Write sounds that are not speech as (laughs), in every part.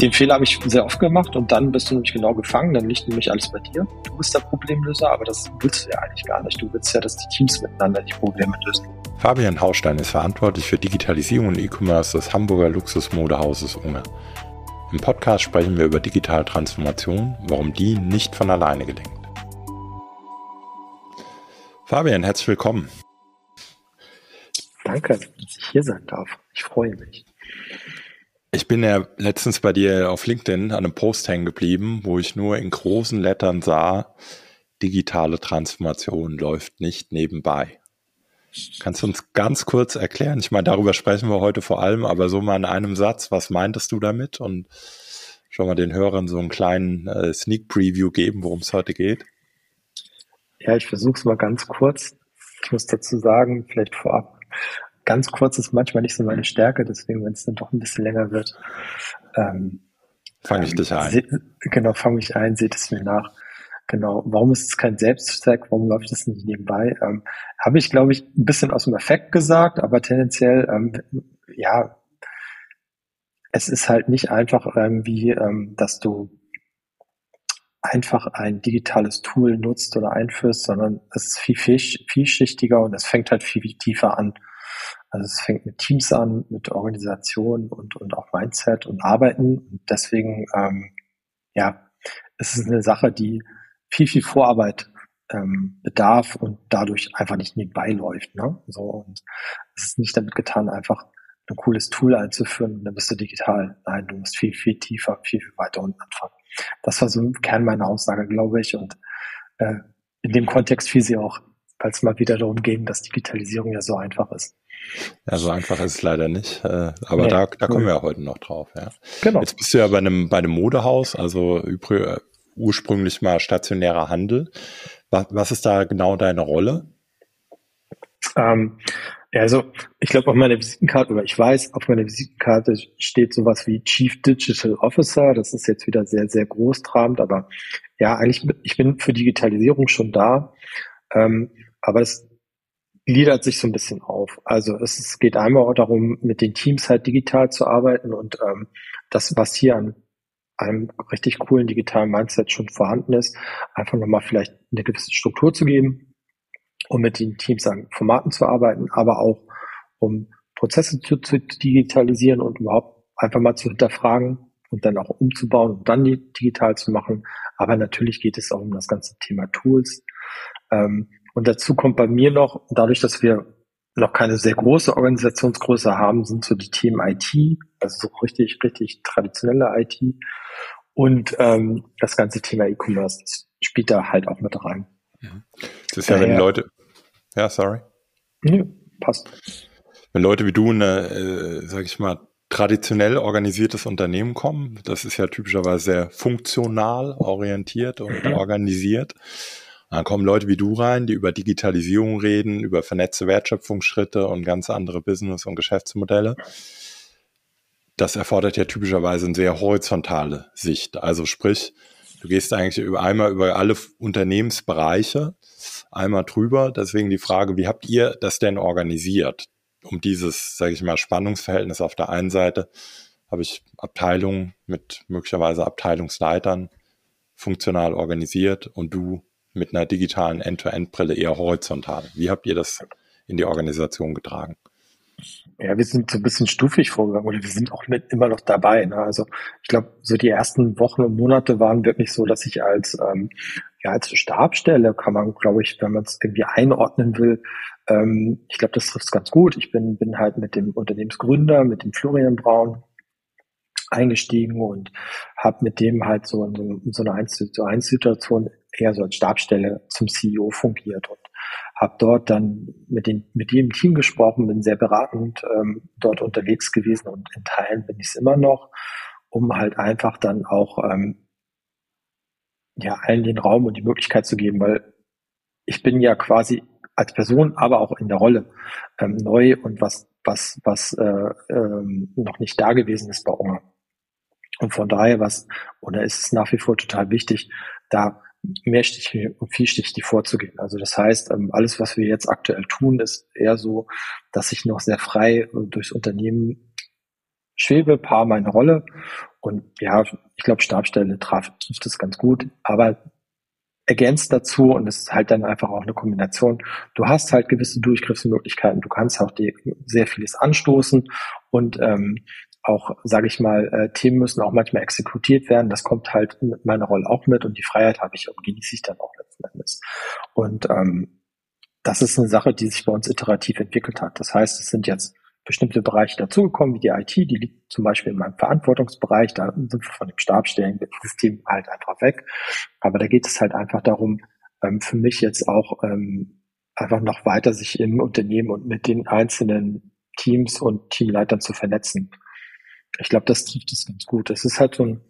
Den Fehler habe ich sehr oft gemacht und dann bist du nämlich genau gefangen, dann liegt nämlich alles bei dir. Du bist der Problemlöser, aber das willst du ja eigentlich gar nicht. Du willst ja, dass die Teams miteinander die Probleme lösen. Fabian Haustein ist verantwortlich für Digitalisierung und E-Commerce des Hamburger Luxusmodehauses Unge. Im Podcast sprechen wir über digitale Transformation, warum die nicht von alleine gelingt. Fabian, herzlich willkommen. Danke, dass ich hier sein darf. Ich freue mich. Ich bin ja letztens bei dir auf LinkedIn an einem Post hängen geblieben, wo ich nur in großen Lettern sah, digitale Transformation läuft nicht nebenbei. Kannst du uns ganz kurz erklären? Ich meine, darüber sprechen wir heute vor allem, aber so mal in einem Satz, was meintest du damit? Und schon mal den Hörern so einen kleinen äh, Sneak Preview geben, worum es heute geht. Ja, ich versuche es mal ganz kurz. Ich muss dazu sagen, vielleicht vorab, ganz kurz ist manchmal nicht so meine Stärke, deswegen, wenn es dann doch ein bisschen länger wird, ähm, fange ich dich ein. genau, fange ich ein, seht es mir nach. Genau, warum ist es kein Selbstzweck? Warum läuft es nicht nebenbei? Ähm, Habe ich, glaube ich, ein bisschen aus dem Effekt gesagt, aber tendenziell, ähm, ja, es ist halt nicht einfach irgendwie, ähm, dass du einfach ein digitales Tool nutzt oder einführst, sondern es ist viel, viel vielschichtiger und es fängt halt viel, viel tiefer an. Also es fängt mit Teams an, mit Organisation und, und auch Mindset und Arbeiten. Und deswegen, ähm, ja, es ist eine Sache, die viel, viel Vorarbeit ähm, bedarf und dadurch einfach nicht nebenbei läuft. Ne? So, und es ist nicht damit getan, einfach ein cooles Tool einzuführen und dann bist du digital. Nein, du musst viel, viel tiefer, viel, viel weiter unten anfangen. Das war so im Kern meiner Aussage, glaube ich. Und äh, in dem Kontext fiel sie auch, weil es mal wieder darum ging, dass Digitalisierung ja so einfach ist. Ja, so einfach ist es leider nicht. Äh, aber nee, da, da kommen wir ja heute noch drauf. Ja. Genau. Jetzt bist du ja bei einem, bei einem Modehaus, also ursprünglich mal stationärer Handel. Was, was ist da genau deine Rolle? Ähm, ja, also ich glaube auf meiner Visitenkarte, oder ich weiß, auf meiner Visitenkarte steht sowas wie Chief Digital Officer. Das ist jetzt wieder sehr, sehr großtrabend, aber ja, eigentlich, ich bin für Digitalisierung schon da. Ähm, aber es gliedert sich so ein bisschen auf. Also es, geht einmal auch darum, mit den Teams halt digital zu arbeiten und ähm, das, was hier an einem richtig coolen digitalen Mindset schon vorhanden ist, einfach nochmal vielleicht eine gewisse Struktur zu geben, um mit den Teams an Formaten zu arbeiten, aber auch um Prozesse zu, zu digitalisieren und überhaupt einfach mal zu hinterfragen und dann auch umzubauen und dann digital zu machen. Aber natürlich geht es auch um das ganze Thema Tools. Ähm, und dazu kommt bei mir noch, dadurch, dass wir noch keine sehr große Organisationsgröße haben, sind so die Themen IT, also so richtig, richtig traditionelle IT und ähm, das ganze Thema E-Commerce spielt da halt auch mit rein. Das ist ja, wenn Leute, ja, sorry. Nee, passt. Wenn Leute wie du eine, äh, sag ich mal, traditionell organisiertes Unternehmen kommen, das ist ja typischerweise sehr funktional orientiert und mhm. organisiert. Dann kommen Leute wie du rein, die über Digitalisierung reden, über vernetzte Wertschöpfungsschritte und ganz andere Business- und Geschäftsmodelle. Das erfordert ja typischerweise eine sehr horizontale Sicht. Also sprich, du gehst eigentlich über einmal über alle Unternehmensbereiche einmal drüber. Deswegen die Frage, wie habt ihr das denn organisiert? Um dieses, sage ich mal, Spannungsverhältnis auf der einen Seite habe ich Abteilungen mit möglicherweise Abteilungsleitern funktional organisiert und du mit einer digitalen End-to-End-Brille eher horizontal. Wie habt ihr das in die Organisation getragen? Ja, wir sind so ein bisschen stufig vorgegangen oder wir sind auch mit immer noch dabei. Ne? Also ich glaube, so die ersten Wochen und Monate waren wirklich so, dass ich als ähm, ja als Stabstelle kann man, glaube ich, wenn man es irgendwie einordnen will, ähm, ich glaube, das trifft es ganz gut. Ich bin bin halt mit dem Unternehmensgründer, mit dem Florian Braun eingestiegen und habe mit dem halt so in so, in so einer 1 zu 1 Situation eher so als Stabstelle zum CEO fungiert und habe dort dann mit, den, mit dem Team gesprochen, bin sehr beratend ähm, dort unterwegs gewesen und in Teilen bin ich es immer noch, um halt einfach dann auch ähm, ja allen den Raum und die Möglichkeit zu geben, weil ich bin ja quasi als Person, aber auch in der Rolle ähm, neu und was was was äh, ähm, noch nicht da gewesen ist bei Unger. Und von daher was oder ist es nach wie vor total wichtig, da mehrschichtig und vielschichtig vorzugehen. Also das heißt, ähm, alles, was wir jetzt aktuell tun, ist eher so, dass ich noch sehr frei äh, durchs Unternehmen Schwebepaar meine Rolle. Und ja, ich glaube, Stabstelle traf, trifft es ganz gut. Aber ergänzt dazu und es ist halt dann einfach auch eine Kombination. Du hast halt gewisse Durchgriffsmöglichkeiten, du kannst auch die, sehr vieles anstoßen und ähm, auch, sage ich mal, äh, Themen müssen auch manchmal exekutiert werden. Das kommt halt mit meiner Rolle auch mit und die Freiheit habe ich und genieße ich dann auch letzten Endes. Und ähm, das ist eine Sache, die sich bei uns iterativ entwickelt hat. Das heißt, es sind jetzt bestimmte Bereiche dazugekommen, wie die IT, die liegt zum Beispiel in meinem Verantwortungsbereich, da sind wir von dem Stabstellen-System halt einfach weg. Aber da geht es halt einfach darum, ähm, für mich jetzt auch ähm, einfach noch weiter sich im Unternehmen und mit den einzelnen Teams und Teamleitern zu vernetzen. Ich glaube, das trifft es ganz gut. Es ist halt so ein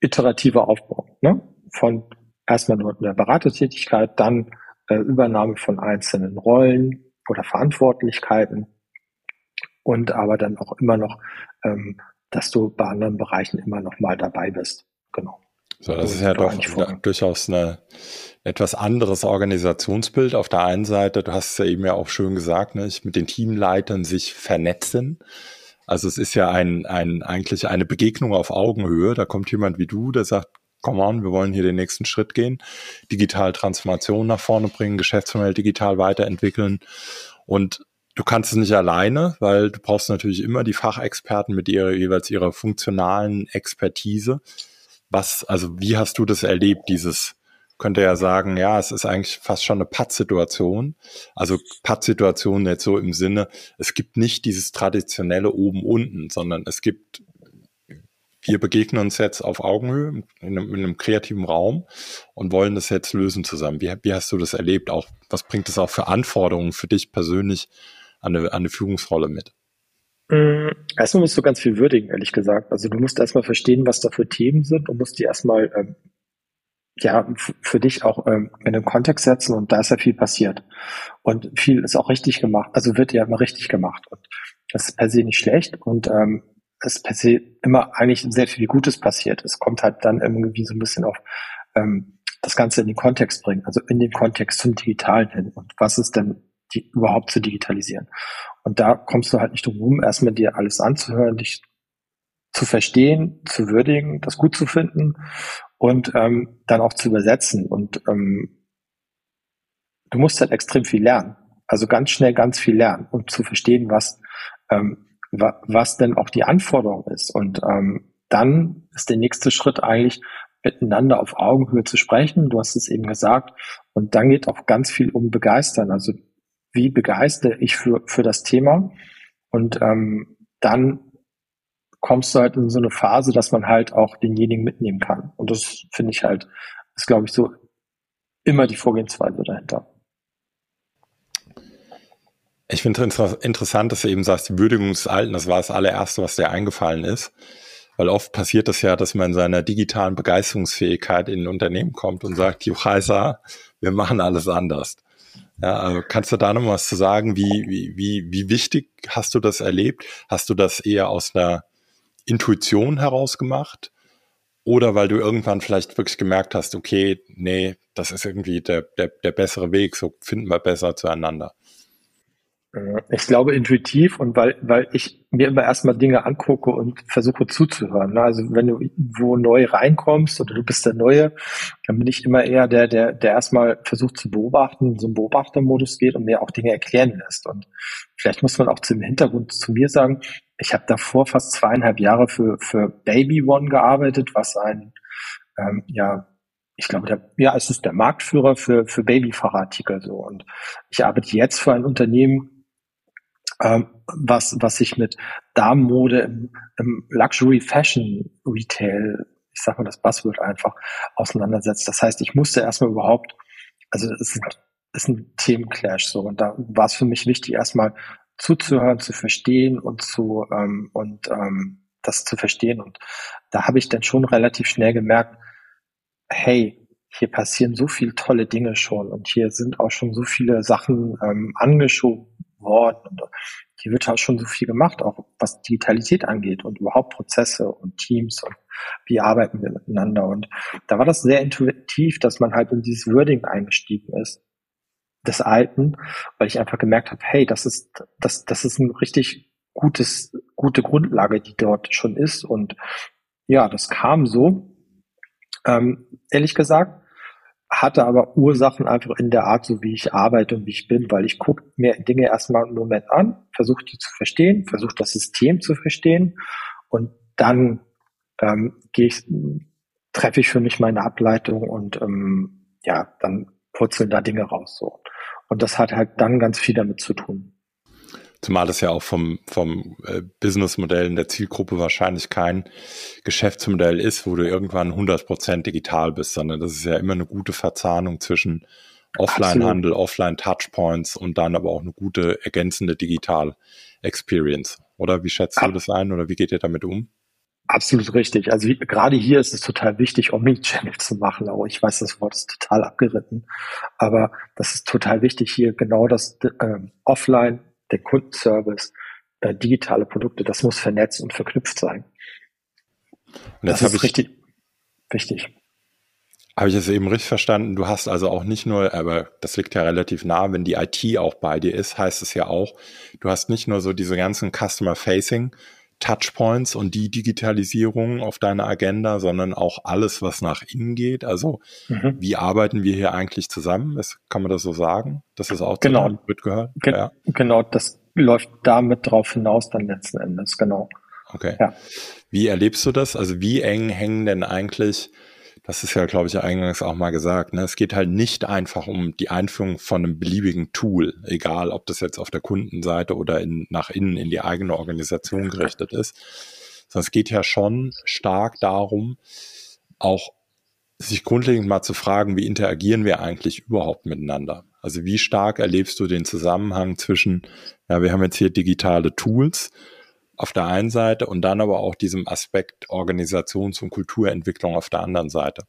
iterativer Aufbau, ne? Von erstmal nur eine Beratertätigkeit, dann äh, Übernahme von einzelnen Rollen oder Verantwortlichkeiten, und aber dann auch immer noch, ähm, dass du bei anderen Bereichen immer noch mal dabei bist. Genau. So, das ist ja doch durchaus eine etwas anderes Organisationsbild. Auf der einen Seite, du hast es ja eben ja auch schön gesagt, ne, mit den Teamleitern sich vernetzen. Also es ist ja ein, ein, eigentlich eine Begegnung auf Augenhöhe. Da kommt jemand wie du, der sagt, come on, wir wollen hier den nächsten Schritt gehen, digital Transformation nach vorne bringen, Geschäftsmodell digital weiterentwickeln. Und Du kannst es nicht alleine, weil du brauchst natürlich immer die Fachexperten mit ihrer jeweils ihrer funktionalen Expertise. Was, also wie hast du das erlebt, dieses, könnte ja sagen, ja, es ist eigentlich fast schon eine Pattsituation. Also Pattsituation jetzt so im Sinne, es gibt nicht dieses traditionelle oben unten, sondern es gibt wir begegnen uns jetzt auf Augenhöhe in einem, in einem, kreativen Raum und wollen das jetzt lösen zusammen. Wie, wie hast du das erlebt? Auch was bringt es auch für Anforderungen für dich persönlich an eine, an eine Führungsrolle mit? Mm, erstmal musst du ganz viel würdigen, ehrlich gesagt. Also du musst erstmal verstehen, was da für Themen sind und musst die erstmal ähm, ja für dich auch ähm, in den Kontext setzen und da ist ja viel passiert. Und viel ist auch richtig gemacht, also wird ja immer richtig gemacht. Und das ist per se nicht schlecht und ähm, es per se immer eigentlich sehr viel Gutes passiert. Es kommt halt dann irgendwie so ein bisschen auf ähm, das Ganze in den Kontext bringen, also in den Kontext zum Digitalen hin. Und was ist denn die überhaupt zu digitalisieren. Und da kommst du halt nicht drum herum, erstmal dir alles anzuhören, dich zu verstehen, zu würdigen, das gut zu finden und ähm, dann auch zu übersetzen. Und ähm, du musst halt extrem viel lernen. Also ganz schnell ganz viel lernen und zu verstehen, was, ähm, wa was denn auch die Anforderung ist. Und ähm, dann ist der nächste Schritt eigentlich, miteinander auf Augenhöhe zu sprechen. Du hast es eben gesagt. Und dann geht auch ganz viel um Begeistern. Also wie begeistere ich für, für das Thema. Und ähm, dann kommst du halt in so eine Phase, dass man halt auch denjenigen mitnehmen kann. Und das finde ich halt, ist glaube ich so immer die Vorgehensweise dahinter. Ich finde inter interessant, dass du eben sagst, die Würdigung des Alten, das war das allererste, was dir eingefallen ist. Weil oft passiert das ja, dass man in seiner digitalen Begeisterungsfähigkeit in ein Unternehmen kommt und sagt, Juchaisa, wir machen alles anders. Ja, also kannst du da noch was zu sagen? Wie, wie, wie, wie wichtig hast du das erlebt? Hast du das eher aus einer Intuition heraus gemacht? Oder weil du irgendwann vielleicht wirklich gemerkt hast, okay, nee, das ist irgendwie der, der, der bessere Weg, so finden wir besser zueinander? Äh, ich glaube intuitiv und weil, weil ich mir immer erstmal Dinge angucke und versuche zuzuhören. Ne? Also wenn du wo neu reinkommst oder du bist der Neue, dann bin ich immer eher der, der, der erstmal versucht zu beobachten, so einen Beobachtermodus geht und mir auch Dinge erklären lässt. Und vielleicht muss man auch zum Hintergrund zu mir sagen, ich habe davor fast zweieinhalb Jahre für, für Baby One gearbeitet, was ein, ähm, ja, ich glaube, der, ja, es ist der Marktführer für, für Babyfahrartikel so. Und ich arbeite jetzt für ein Unternehmen, ähm, was, was sich mit Damenmode im, im Luxury Fashion Retail, ich sag mal das Buzzword einfach, auseinandersetzt. Das heißt, ich musste erstmal überhaupt, also es ist, ist ein Themenclash so. Und da war es für mich wichtig, erstmal zuzuhören, zu verstehen und zu ähm, und ähm, das zu verstehen. Und da habe ich dann schon relativ schnell gemerkt, hey, hier passieren so viele tolle Dinge schon und hier sind auch schon so viele Sachen ähm, angeschoben worden. Und hier wird halt schon so viel gemacht, auch was Digitalität angeht und überhaupt Prozesse und Teams und wie arbeiten wir miteinander. Und da war das sehr intuitiv, dass man halt in dieses Wording eingestiegen ist des Alten, weil ich einfach gemerkt habe, hey, das ist, das, das ist ein richtig gutes, gute Grundlage, die dort schon ist. Und ja, das kam so. Ähm, ehrlich gesagt, hatte aber Ursachen einfach in der Art, so wie ich arbeite und wie ich bin, weil ich gucke mir Dinge erstmal einen Moment an, versuche die zu verstehen, versuche das System zu verstehen und dann ähm, gehe ich, treffe ich für mich meine Ableitung und ähm, ja, dann purzeln da Dinge raus so. Und das hat halt dann ganz viel damit zu tun. Zumal es ja auch vom, vom äh, Businessmodell in der Zielgruppe wahrscheinlich kein Geschäftsmodell ist, wo du irgendwann 100% digital bist, sondern das ist ja immer eine gute Verzahnung zwischen Offline-Handel, Offline-Touchpoints und dann aber auch eine gute ergänzende Digital-Experience. Oder wie schätzt du das ein oder wie geht ihr damit um? Absolut richtig. Also gerade hier ist es total wichtig, Omnichannel zu machen. Aber ich weiß, das Wort ist total abgeritten. Aber das ist total wichtig, hier genau das äh, Offline, der Kundenservice, äh, digitale Produkte, das muss vernetzt und verknüpft sein. Und das, das ist richtig wichtig. Habe ich es eben richtig verstanden? Du hast also auch nicht nur, aber das liegt ja relativ nah, wenn die IT auch bei dir ist, heißt es ja auch, du hast nicht nur so diese ganzen Customer-Facing Touchpoints und die Digitalisierung auf deiner Agenda, sondern auch alles, was nach innen geht. Also mhm. wie arbeiten wir hier eigentlich zusammen? Das, kann man das so sagen? Das ist auch genau. mitgehört? Ge ja. Genau, das läuft damit drauf hinaus dann letzten Endes, genau. Okay. Ja. Wie erlebst du das? Also wie eng hängen denn eigentlich das ist ja, glaube ich, eingangs auch mal gesagt. Ne? Es geht halt nicht einfach um die Einführung von einem beliebigen Tool, egal ob das jetzt auf der Kundenseite oder in, nach innen in die eigene Organisation gerichtet ist. Sondern es geht ja schon stark darum, auch sich grundlegend mal zu fragen, wie interagieren wir eigentlich überhaupt miteinander? Also wie stark erlebst du den Zusammenhang zwischen, ja, wir haben jetzt hier digitale Tools, auf der einen Seite und dann aber auch diesem Aspekt Organisations- und Kulturentwicklung auf der anderen Seite.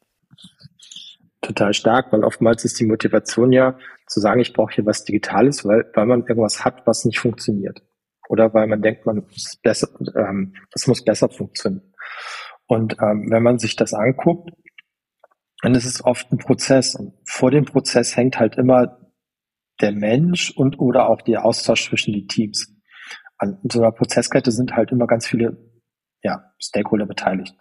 Total stark, weil oftmals ist die Motivation ja zu sagen, ich brauche hier was Digitales, weil, weil man irgendwas hat, was nicht funktioniert. Oder weil man denkt, man muss besser, ähm, das muss besser funktionieren. Und ähm, wenn man sich das anguckt, dann ist es oft ein Prozess. Und vor dem Prozess hängt halt immer der Mensch und oder auch der Austausch zwischen die Teams an so einer Prozesskette sind halt immer ganz viele ja, Stakeholder beteiligt.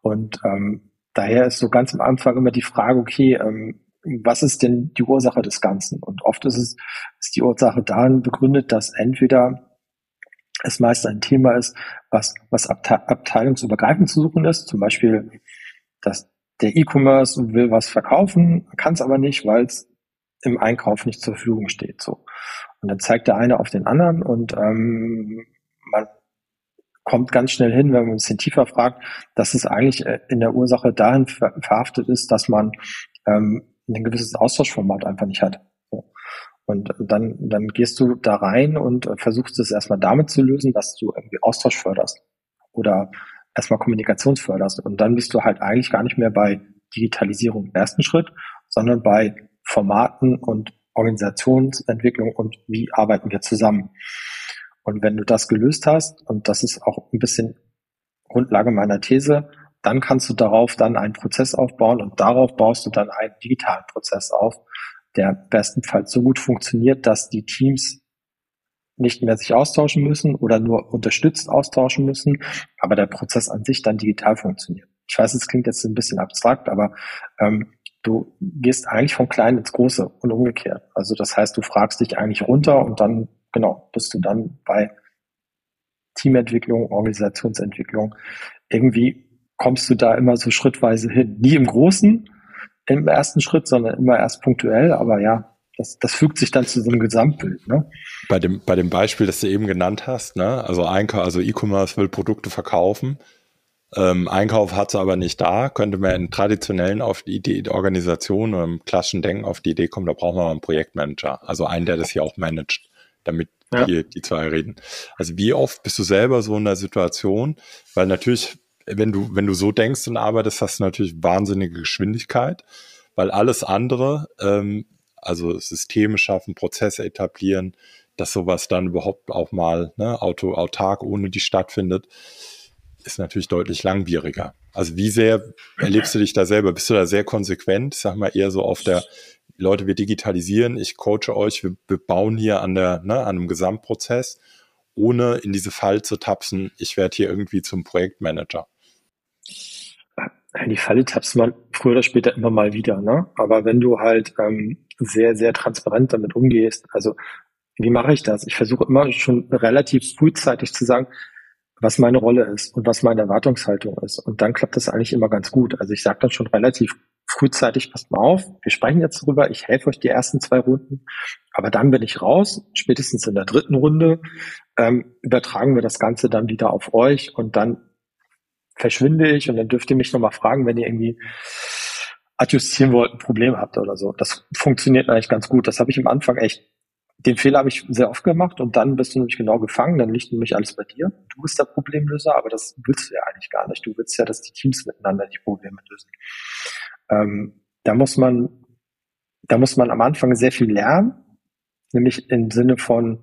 Und ähm, daher ist so ganz am Anfang immer die Frage, okay, ähm, was ist denn die Ursache des Ganzen? Und oft ist es ist die Ursache darin begründet, dass entweder es meist ein Thema ist, was, was abte abteilungsübergreifend zu suchen ist, zum Beispiel, dass der E-Commerce will was verkaufen, kann es aber nicht, weil es im Einkauf nicht zur Verfügung steht. So. Und dann zeigt der eine auf den anderen und ähm, man kommt ganz schnell hin, wenn man ein bisschen tiefer fragt, dass es eigentlich äh, in der Ursache dahin ver verhaftet ist, dass man ähm, ein gewisses Austauschformat einfach nicht hat. So. Und dann, dann gehst du da rein und versuchst es erstmal damit zu lösen, dass du irgendwie Austausch förderst oder erstmal Kommunikation förderst. Und dann bist du halt eigentlich gar nicht mehr bei Digitalisierung im ersten Schritt, sondern bei Formaten und Organisationsentwicklung und wie arbeiten wir zusammen. Und wenn du das gelöst hast, und das ist auch ein bisschen Grundlage meiner These, dann kannst du darauf dann einen Prozess aufbauen und darauf baust du dann einen digitalen Prozess auf, der bestenfalls so gut funktioniert, dass die Teams nicht mehr sich austauschen müssen oder nur unterstützt austauschen müssen, aber der Prozess an sich dann digital funktioniert. Ich weiß, es klingt jetzt ein bisschen abstrakt, aber ähm, du gehst eigentlich vom Kleinen ins Große und umgekehrt. Also das heißt, du fragst dich eigentlich runter und dann, genau, bist du dann bei Teamentwicklung, Organisationsentwicklung. Irgendwie kommst du da immer so schrittweise hin. Nie im Großen, im ersten Schritt, sondern immer erst punktuell, aber ja, das, das fügt sich dann zu so einem Gesamtbild. Ne? Bei, dem, bei dem Beispiel, das du eben genannt hast, ne? also also E-Commerce will Produkte verkaufen, ähm, Einkauf hat es aber nicht da, könnte man in traditionellen auf die Idee der Organisation oder im klassischen Denken auf die Idee kommen, da brauchen wir mal einen Projektmanager, also einen, der das hier auch managt, damit ja. die, die zwei reden. Also wie oft bist du selber so in der Situation? Weil natürlich, wenn du, wenn du so denkst und arbeitest, hast du natürlich wahnsinnige Geschwindigkeit, weil alles andere, ähm, also Systeme schaffen, Prozesse etablieren, dass sowas dann überhaupt auch mal ne, auto, autark ohne die stattfindet, ist natürlich deutlich langwieriger. Also wie sehr erlebst du dich da selber? Bist du da sehr konsequent? Sag mal eher so auf der Leute, wir digitalisieren, ich coache euch, wir, wir bauen hier an der, ne, an einem Gesamtprozess. ohne in diese Falle zu tapsen, ich werde hier irgendwie zum Projektmanager? Die Falle tappst man früher oder später immer mal wieder, ne? Aber wenn du halt ähm, sehr, sehr transparent damit umgehst, also wie mache ich das? Ich versuche immer schon relativ frühzeitig zu sagen, was meine Rolle ist und was meine Erwartungshaltung ist. Und dann klappt das eigentlich immer ganz gut. Also ich sage dann schon relativ frühzeitig, passt mal auf, wir sprechen jetzt darüber, ich helfe euch die ersten zwei Runden, aber dann bin ich raus, spätestens in der dritten Runde ähm, übertragen wir das Ganze dann wieder auf euch und dann verschwinde ich und dann dürft ihr mich nochmal fragen, wenn ihr irgendwie adjustieren wollt, ein Problem habt oder so. Das funktioniert eigentlich ganz gut. Das habe ich am Anfang echt, den Fehler habe ich sehr oft gemacht und dann bist du nämlich genau gefangen, dann liegt nämlich alles bei dir. Du bist der Problemlöser, aber das willst du ja eigentlich gar nicht. Du willst ja, dass die Teams miteinander die Probleme lösen. Ähm, da muss man, da muss man am Anfang sehr viel lernen, nämlich im Sinne von,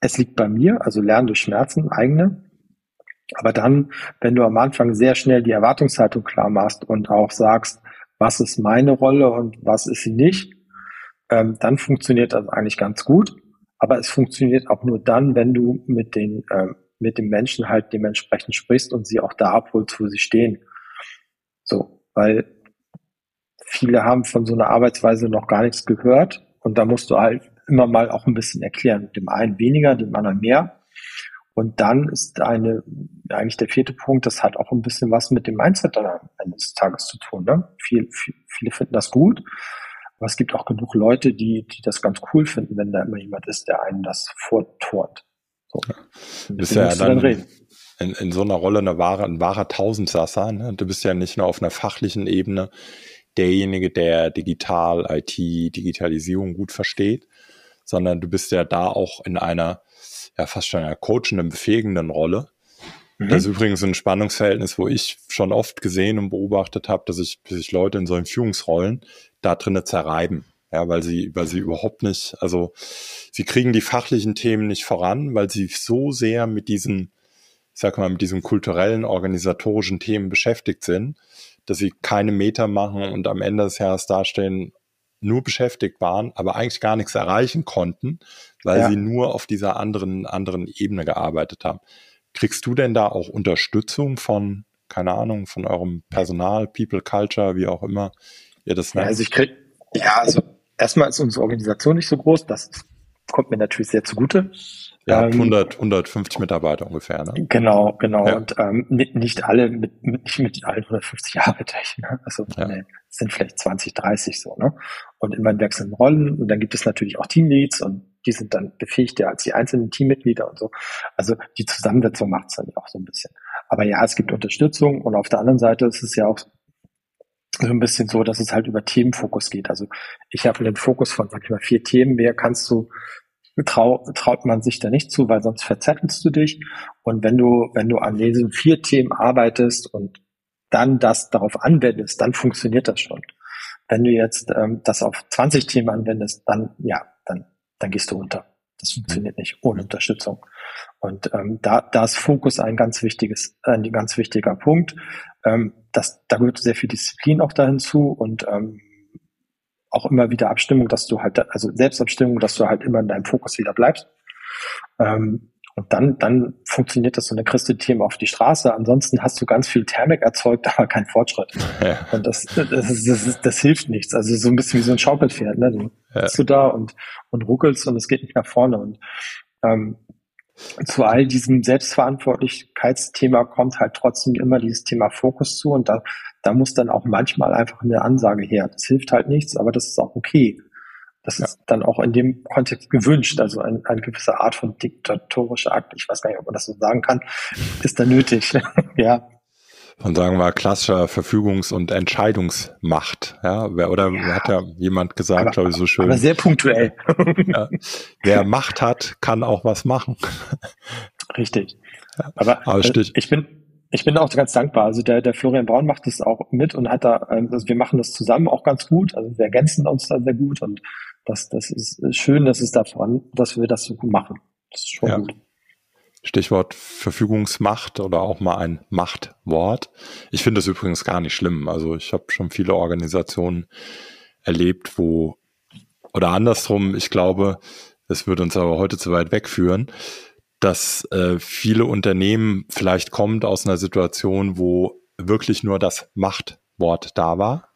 es liegt bei mir, also lernen durch Schmerzen, eigene. Aber dann, wenn du am Anfang sehr schnell die Erwartungshaltung klar machst und auch sagst, was ist meine Rolle und was ist sie nicht, ähm, dann funktioniert das eigentlich ganz gut. Aber es funktioniert auch nur dann, wenn du mit den, ähm, mit den Menschen halt dementsprechend sprichst und sie auch da abholst, wo sie stehen. So, weil viele haben von so einer Arbeitsweise noch gar nichts gehört und da musst du halt immer mal auch ein bisschen erklären. Dem einen weniger, dem anderen mehr. Und dann ist eine, eigentlich der vierte Punkt, das hat auch ein bisschen was mit dem Mindset dann am Ende des Tages zu tun. Ne? Viel, viel, viele finden das gut, aber es gibt auch genug Leute, die, die das ganz cool finden, wenn da immer jemand ist, der einen das vorturnt. So. Du bist ja dann, dann in, in so einer Rolle eine wahre, ein wahrer Tausendsasser. Ne? Du bist ja nicht nur auf einer fachlichen Ebene derjenige, der digital, IT, Digitalisierung gut versteht, sondern du bist ja da auch in einer, ja fast schon einer coachenden, befähigenden Rolle. Mhm. Das ist übrigens ein Spannungsverhältnis, wo ich schon oft gesehen und beobachtet habe, dass sich dass Leute in solchen Führungsrollen da drinnen zerreiben. Ja, weil sie, weil sie überhaupt nicht, also sie kriegen die fachlichen Themen nicht voran, weil sie so sehr mit diesen ich sag mal, mit diesen kulturellen, organisatorischen Themen beschäftigt sind, dass sie keine Meter machen und am Ende des Jahres dastehen, nur beschäftigt waren, aber eigentlich gar nichts erreichen konnten, weil ja. sie nur auf dieser anderen, anderen Ebene gearbeitet haben. Kriegst du denn da auch Unterstützung von, keine Ahnung, von eurem Personal, People Culture, wie auch immer ihr das nennt? Ja, also ich krieg, ja, also erstmal ist unsere Organisation nicht so groß, das kommt mir natürlich sehr zugute. Ja, ähm, 100, 150 Mitarbeiter ungefähr. Ne? Genau, genau. Ja. Und ähm, nicht alle, mit, nicht mit allen 150 arbeite ich. Ne? Also ja. nee, sind vielleicht 20, 30 so. Ne? Und immer in wechselnden Rollen. Und dann gibt es natürlich auch Teamleads und die sind dann befähigter als die einzelnen Teammitglieder und so. Also die Zusammensetzung macht es dann auch so ein bisschen. Aber ja, es gibt Unterstützung und auf der anderen Seite ist es ja auch so ein bisschen so, dass es halt über Themenfokus geht. Also ich habe einen Fokus von, sag ich mal, vier Themen. Mehr kannst du trau, traut man sich da nicht zu, weil sonst verzettelst du dich. Und wenn du, wenn du an diesen vier Themen arbeitest und dann das darauf anwendest, dann funktioniert das schon. Wenn du jetzt ähm, das auf 20 Themen anwendest, dann ja, dann, gehst du unter. Das funktioniert nicht ohne Unterstützung. Und ähm, da, da ist Fokus ein ganz wichtiges, ein ganz wichtiger Punkt. Ähm, das, da gehört sehr viel Disziplin auch dahin zu und ähm, auch immer wieder Abstimmung, dass du halt, also Selbstabstimmung, dass du halt immer in deinem Fokus wieder bleibst. Ähm, und dann, dann funktioniert das so eine kriegst Themen auf die Straße. Ansonsten hast du ganz viel Thermik erzeugt, (laughs) aber kein Fortschritt. Ja. Und das, das, das, das, das hilft nichts. Also so ein bisschen wie so ein Schaukelpferd. Ne? Du ja. bist du da und, und ruckelst und es geht nicht nach vorne. Und ähm, zu all diesem Selbstverantwortlichkeitsthema kommt halt trotzdem immer dieses Thema Fokus zu und da, da muss dann auch manchmal einfach eine Ansage her. Das hilft halt nichts, aber das ist auch okay. Das ja. ist dann auch in dem Kontext gewünscht. Also ein, eine gewisse Art von diktatorischer Akt, ich weiß gar nicht, ob man das so sagen kann, ist da nötig. (laughs) ja von sagen wir klassischer Verfügungs- und Entscheidungsmacht. Ja, oder ja. hat ja jemand gesagt, glaube ich, so schön. Aber sehr punktuell. (laughs) ja, wer Macht hat, kann auch was machen. (laughs) Richtig. Aber, aber äh, ich bin ich bin auch ganz dankbar. Also der, der Florian Braun macht das auch mit und hat da, ähm, also wir machen das zusammen auch ganz gut. Also wir ergänzen uns da sehr gut und das, das ist schön, dass es davon, dass wir das so machen. Das ist schon ja. gut. Stichwort Verfügungsmacht oder auch mal ein Machtwort. Ich finde das übrigens gar nicht schlimm. Also ich habe schon viele Organisationen erlebt, wo oder andersrum, ich glaube, Das würde uns aber heute zu weit wegführen, dass äh, viele Unternehmen vielleicht kommt aus einer Situation, wo wirklich nur das Machtwort da war.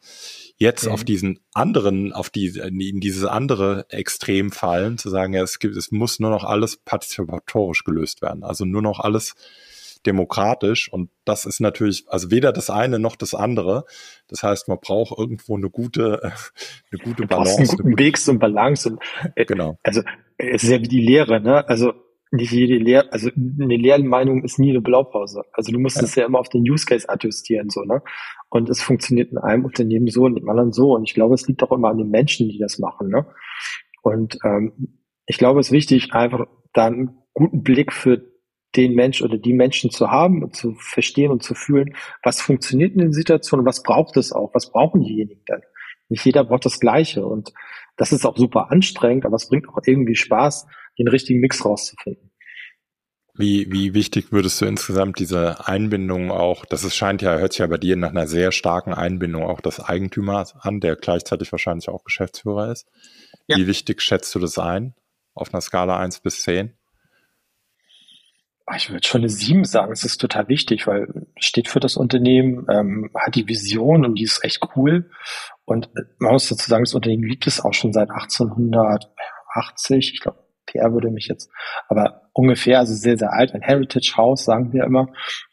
Jetzt mhm. auf diesen anderen, auf die, in dieses andere Extrem fallen, zu sagen, ja, es gibt, es muss nur noch alles partizipatorisch gelöst werden. Also nur noch alles demokratisch und das ist natürlich, also weder das eine noch das andere. Das heißt, man braucht irgendwo eine gute, eine gute Balance. Einen guten Weg und Balance und, äh, genau. Also, es ist ja wie die Lehre, ne? Also, nicht jede Lehr, also eine Lehrmeinung ist nie eine Blaupause. Also du musst es ja. ja immer auf den Use Case adjustieren, so, ne? Und es funktioniert in einem Unternehmen so und im anderen so. Und ich glaube, es liegt auch immer an den Menschen, die das machen, ne? Und ähm, ich glaube, es ist wichtig, einfach da einen guten Blick für den Mensch oder die Menschen zu haben und zu verstehen und zu fühlen, was funktioniert in den Situationen, was braucht es auch, was brauchen diejenigen denn? Nicht jeder braucht das Gleiche und das ist auch super anstrengend, aber es bringt auch irgendwie Spaß, den richtigen Mix rauszufinden. Wie, wie wichtig würdest du insgesamt diese Einbindung auch, das ist, scheint ja, hört sich ja bei dir nach einer sehr starken Einbindung auch des Eigentümers an, der gleichzeitig wahrscheinlich auch Geschäftsführer ist. Ja. Wie wichtig schätzt du das ein auf einer Skala eins bis zehn? Ah, ich würde schon eine sieben sagen. Es ist total wichtig, weil steht für das Unternehmen, ähm, hat die Vision und die ist echt cool. Und äh, man muss dazu sagen, das Unternehmen gibt es auch schon seit 1880. Ich glaube, PR würde mich jetzt, aber ungefähr, also sehr, sehr alt, ein Heritage House, sagen wir immer.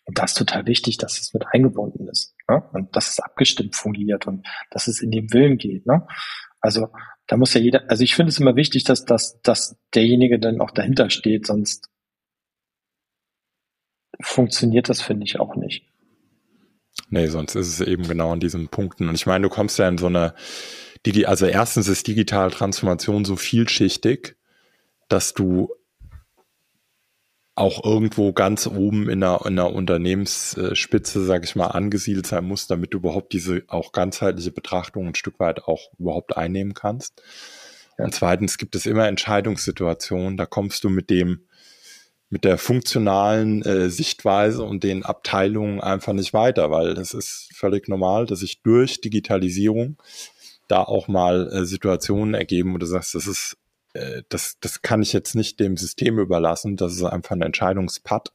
Und das ist total wichtig, dass es mit eingebunden ist. Ne? Und dass es abgestimmt fungiert und dass es in dem Willen geht. Ne? Also da muss ja jeder, also ich finde es immer wichtig, dass, dass, dass derjenige dann auch dahinter steht, sonst funktioniert das, finde ich, auch nicht. Nee, sonst ist es eben genau an diesen Punkten. Und ich meine, du kommst ja in so eine, also erstens ist digitale Transformation so vielschichtig, dass du auch irgendwo ganz oben in einer, in einer Unternehmensspitze, sag ich mal, angesiedelt sein musst, damit du überhaupt diese auch ganzheitliche Betrachtung ein Stück weit auch überhaupt einnehmen kannst. Ja. Und zweitens gibt es immer Entscheidungssituationen, da kommst du mit dem mit der funktionalen äh, Sichtweise und den Abteilungen einfach nicht weiter, weil es ist völlig normal, dass sich durch Digitalisierung da auch mal äh, Situationen ergeben, wo du sagst, das ist, äh, das, das kann ich jetzt nicht dem System überlassen, das ist einfach ein Entscheidungspad.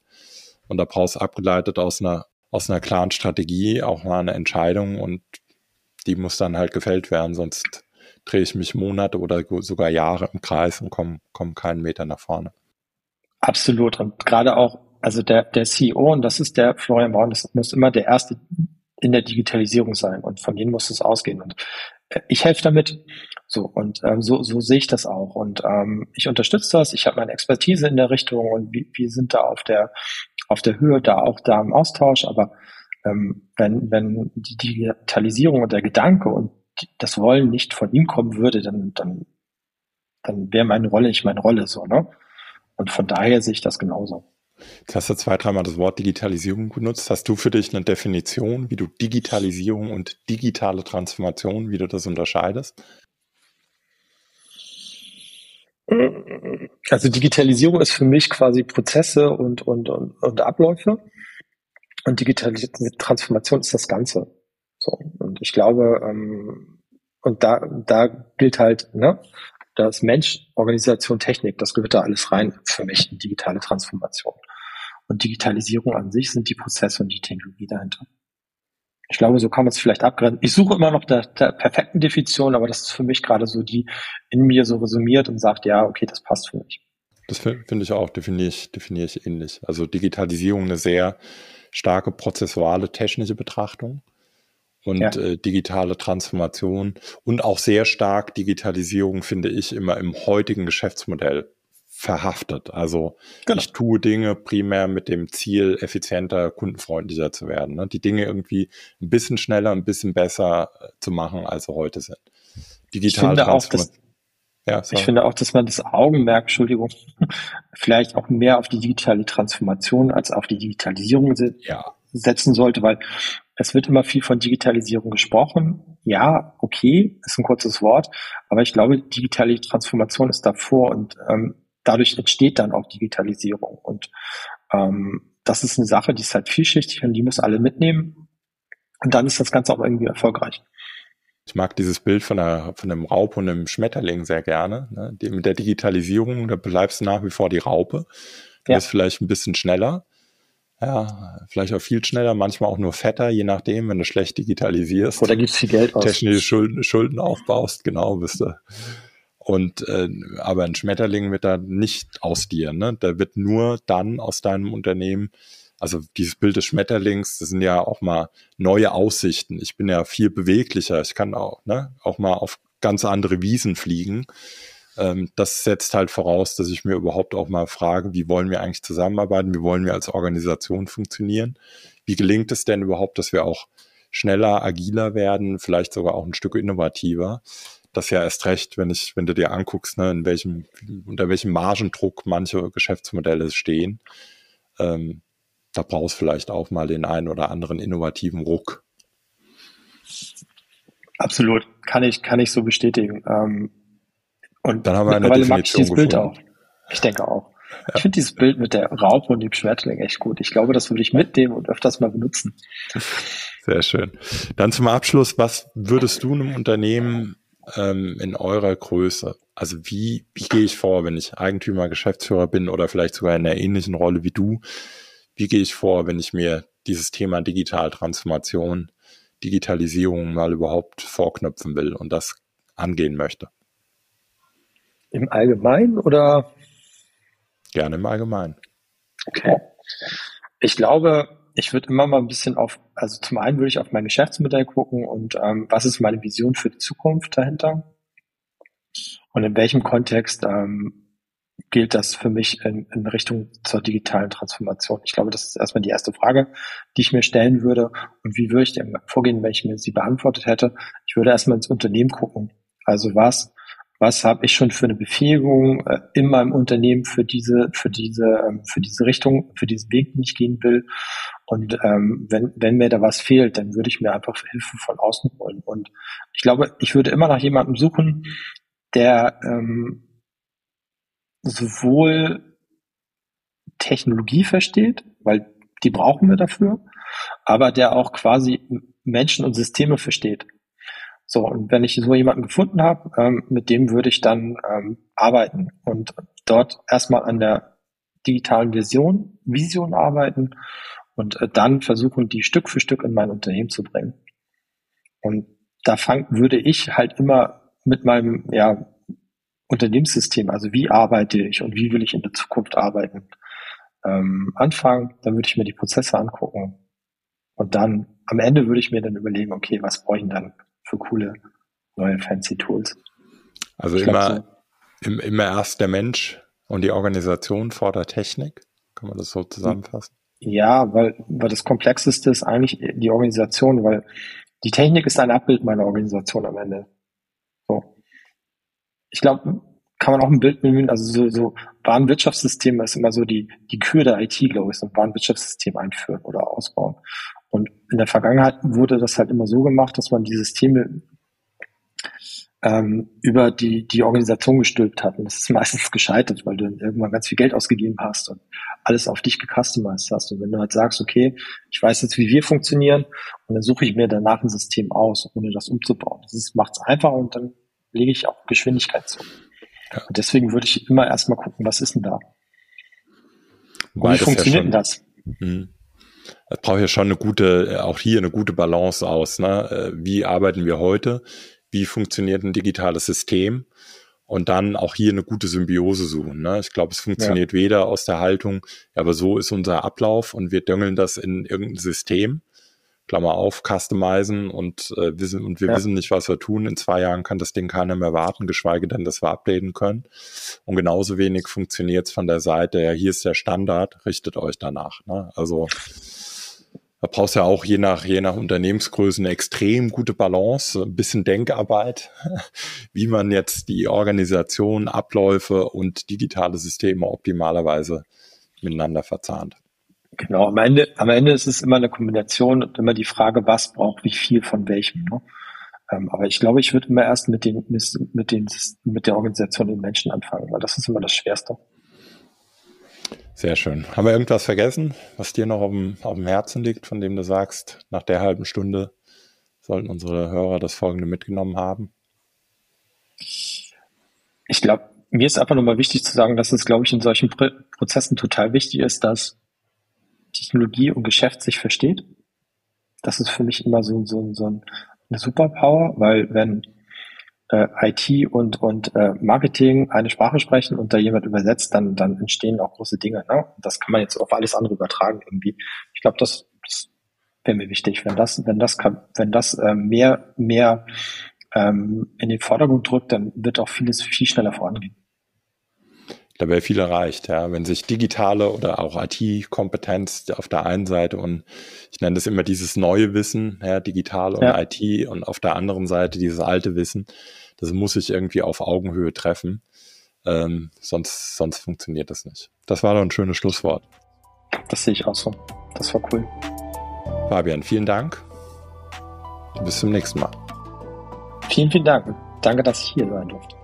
Und da brauchst du abgeleitet aus einer, aus einer klaren Strategie auch mal eine Entscheidung und die muss dann halt gefällt werden, sonst drehe ich mich Monate oder sogar Jahre im Kreis und komme komm keinen Meter nach vorne. Absolut. Und gerade auch, also der, der CEO, und das ist der Florian Braun, das muss immer der Erste in der Digitalisierung sein. Und von denen muss es ausgehen. Und ich helfe damit. So, und ähm, so, so sehe ich das auch. Und ähm, ich unterstütze das. Ich habe meine Expertise in der Richtung und wir, wir sind da auf der, auf der Höhe, da auch da im Austausch. Aber ähm, wenn, wenn die Digitalisierung und der Gedanke und das Wollen nicht von ihm kommen würde, dann, dann, dann wäre meine Rolle nicht meine Rolle so, ne? Und von daher sehe ich das genauso. Jetzt hast du zwei, dreimal das Wort Digitalisierung genutzt. Hast du für dich eine Definition, wie du Digitalisierung und digitale Transformation, wie du das unterscheidest? Also Digitalisierung ist für mich quasi Prozesse und, und, und, und Abläufe. Und digitale Transformation ist das Ganze. So. Und ich glaube, ähm, und da, da gilt halt, ne, das Mensch, Organisation, Technik, das gehört da alles rein für mich in digitale Transformation. Und Digitalisierung an sich sind die Prozesse und die Technologie dahinter. Ich glaube, so kann man es vielleicht abgrenzen. Ich suche immer noch der, der perfekten Definition, aber das ist für mich gerade so die in mir so resümiert und sagt, ja, okay, das passt für mich. Das finde ich auch, definiere ich, definiere ich ähnlich. Also Digitalisierung eine sehr starke prozessuale technische Betrachtung und ja. äh, digitale Transformation und auch sehr stark Digitalisierung finde ich immer im heutigen Geschäftsmodell verhaftet. Also genau. ich tue Dinge primär mit dem Ziel, effizienter, kundenfreundlicher zu werden. Ne? Die Dinge irgendwie ein bisschen schneller, ein bisschen besser äh, zu machen, als sie heute sind. Digitale Transformation. Ja, ich finde auch, dass man das Augenmerk, Entschuldigung, (laughs) vielleicht auch mehr auf die digitale Transformation als auf die Digitalisierung se ja. setzen sollte, weil es wird immer viel von Digitalisierung gesprochen. Ja, okay, ist ein kurzes Wort, aber ich glaube, digitale Transformation ist davor und ähm, dadurch entsteht dann auch Digitalisierung. Und ähm, das ist eine Sache, die ist halt vielschichtig und die muss alle mitnehmen. Und dann ist das Ganze auch irgendwie erfolgreich. Ich mag dieses Bild von, einer, von einem Raub und einem Schmetterling sehr gerne. Ne? Mit der Digitalisierung, da bleibst du nach wie vor die Raupe. Du ja. bist vielleicht ein bisschen schneller. Ja, vielleicht auch viel schneller, manchmal auch nur fetter, je nachdem, wenn du schlecht digitalisierst. Oder gibst viel Geld aus. Technische Schulden, Schulden aufbaust, genau, bist du. Und äh, aber ein Schmetterling wird da nicht aus dir, ne? Der wird nur dann aus deinem Unternehmen also dieses Bild des Schmetterlings, das sind ja auch mal neue Aussichten. Ich bin ja viel beweglicher. Ich kann auch, ne, auch mal auf ganz andere Wiesen fliegen. Ähm, das setzt halt voraus, dass ich mir überhaupt auch mal frage, wie wollen wir eigentlich zusammenarbeiten? Wie wollen wir als Organisation funktionieren? Wie gelingt es denn überhaupt, dass wir auch schneller, agiler werden, vielleicht sogar auch ein Stück innovativer? Das ja erst recht, wenn ich, wenn du dir anguckst, ne, in welchem, unter welchem Margendruck manche Geschäftsmodelle stehen. Ähm, da brauchst vielleicht auch mal den einen oder anderen innovativen Ruck. Absolut, kann ich, kann ich so bestätigen. Ähm, und dann haben wir eine Definition mag ich dieses Bild auch. Ich denke auch. Ja. Ich finde dieses Bild mit der Raupe und dem Schwertling echt gut. Ich glaube, das würde ich mitnehmen und öfters mal benutzen. Sehr schön. Dann zum Abschluss, was würdest du einem Unternehmen ähm, in eurer Größe, also wie, wie gehe ich vor, wenn ich Eigentümer, Geschäftsführer bin oder vielleicht sogar in einer ähnlichen Rolle wie du? wie gehe ich vor, wenn ich mir dieses Thema Digitaltransformation, Digitalisierung mal überhaupt vorknöpfen will und das angehen möchte? Im Allgemeinen oder? Gerne im Allgemeinen. Okay. Ich glaube, ich würde immer mal ein bisschen auf, also zum einen würde ich auf mein Geschäftsmodell gucken und ähm, was ist meine Vision für die Zukunft dahinter und in welchem Kontext ähm, gilt das für mich in, in Richtung zur digitalen Transformation? Ich glaube, das ist erstmal die erste Frage, die ich mir stellen würde. Und wie würde ich denn vorgehen, wenn ich mir sie beantwortet hätte? Ich würde erstmal ins Unternehmen gucken. Also was, was habe ich schon für eine Befähigung äh, in meinem Unternehmen für diese, für diese, ähm, für diese Richtung, für diesen Weg, den ich gehen will? Und ähm, wenn, wenn mir da was fehlt, dann würde ich mir einfach Hilfe von außen holen. Und ich glaube, ich würde immer nach jemandem suchen, der ähm, sowohl Technologie versteht, weil die brauchen wir dafür, aber der auch quasi Menschen und Systeme versteht. So, und wenn ich so jemanden gefunden habe, ähm, mit dem würde ich dann ähm, arbeiten und dort erstmal an der digitalen Vision, Vision arbeiten und äh, dann versuchen, die Stück für Stück in mein Unternehmen zu bringen. Und da fang, würde ich halt immer mit meinem ja, Unternehmenssystem, also wie arbeite ich und wie will ich in der Zukunft arbeiten, ähm, anfangen. Dann würde ich mir die Prozesse angucken und dann am Ende würde ich mir dann überlegen, okay, was brauche ich dann für coole neue fancy Tools. Also ich immer, so, im, immer erst der Mensch und die Organisation vor der Technik. Kann man das so zusammenfassen? Ja, weil, weil das Komplexeste ist eigentlich die Organisation, weil die Technik ist ein Abbild meiner Organisation am Ende ich glaube, kann man auch ein Bild bemühen, also so, so Warenwirtschaftssysteme ist immer so die, die Kür der IT, glaube ich, so ein Warenwirtschaftssystem einführen oder ausbauen. Und in der Vergangenheit wurde das halt immer so gemacht, dass man die Systeme ähm, über die, die Organisation gestülpt hat. Und das ist meistens gescheitert, weil du irgendwann ganz viel Geld ausgegeben hast und alles auf dich gecustomized hast. Und wenn du halt sagst, okay, ich weiß jetzt, wie wir funktionieren, und dann suche ich mir danach ein System aus, ohne das umzubauen. Das macht es einfach und dann lege ich auch Geschwindigkeit zu. Ja. Und deswegen würde ich immer erstmal gucken, was ist denn da? wie funktioniert ja denn das? Mhm. Das braucht ja schon eine gute, auch hier eine gute Balance aus. Ne? Äh, wie arbeiten wir heute? Wie funktioniert ein digitales System? Und dann auch hier eine gute Symbiose suchen. Ne? Ich glaube, es funktioniert ja. weder aus der Haltung, aber so ist unser Ablauf und wir döngeln das in irgendein System Klammer auf, customizen und, äh, wissen, und wir ja. wissen nicht, was wir tun. In zwei Jahren kann das Ding keiner mehr warten, geschweige denn, dass wir updaten können. Und genauso wenig funktioniert es von der Seite, ja, hier ist der Standard, richtet euch danach. Ne? Also da brauchst du ja auch je nach, je nach Unternehmensgröße eine extrem gute Balance, ein bisschen Denkarbeit, (laughs) wie man jetzt die Organisation, Abläufe und digitale Systeme optimalerweise miteinander verzahnt. Genau, am Ende, am Ende ist es immer eine Kombination und immer die Frage, was braucht wie viel von welchem. Ne? Ähm, aber ich glaube, ich würde immer erst mit den, mit den, mit der Organisation den Menschen anfangen, weil das ist immer das Schwerste. Sehr schön. Haben wir irgendwas vergessen, was dir noch auf dem, auf dem Herzen liegt, von dem du sagst, nach der halben Stunde sollten unsere Hörer das folgende mitgenommen haben? Ich glaube, mir ist einfach nochmal wichtig zu sagen, dass es, glaube ich, in solchen Prozessen total wichtig ist, dass Technologie und Geschäft sich versteht. Das ist für mich immer so, so, so eine Superpower, weil wenn äh, IT und, und äh, Marketing eine Sprache sprechen und da jemand übersetzt, dann, dann entstehen auch große Dinge. Ne? Das kann man jetzt auf alles andere übertragen irgendwie. Ich glaube, das, das wäre mir wichtig, wenn das, wenn das kann, wenn das äh, mehr, mehr ähm, in den Vordergrund drückt, dann wird auch vieles viel schneller vorangehen da wäre viel erreicht, ja. Wenn sich digitale oder auch IT-Kompetenz auf der einen Seite und ich nenne das immer dieses neue Wissen, ja, digital und ja. IT und auf der anderen Seite dieses alte Wissen, das muss sich irgendwie auf Augenhöhe treffen. Ähm, sonst, sonst funktioniert das nicht. Das war doch ein schönes Schlusswort. Das sehe ich auch so. Das war cool. Fabian, vielen Dank. Bis zum nächsten Mal. Vielen, vielen Dank. Danke, dass ich hier sein durfte.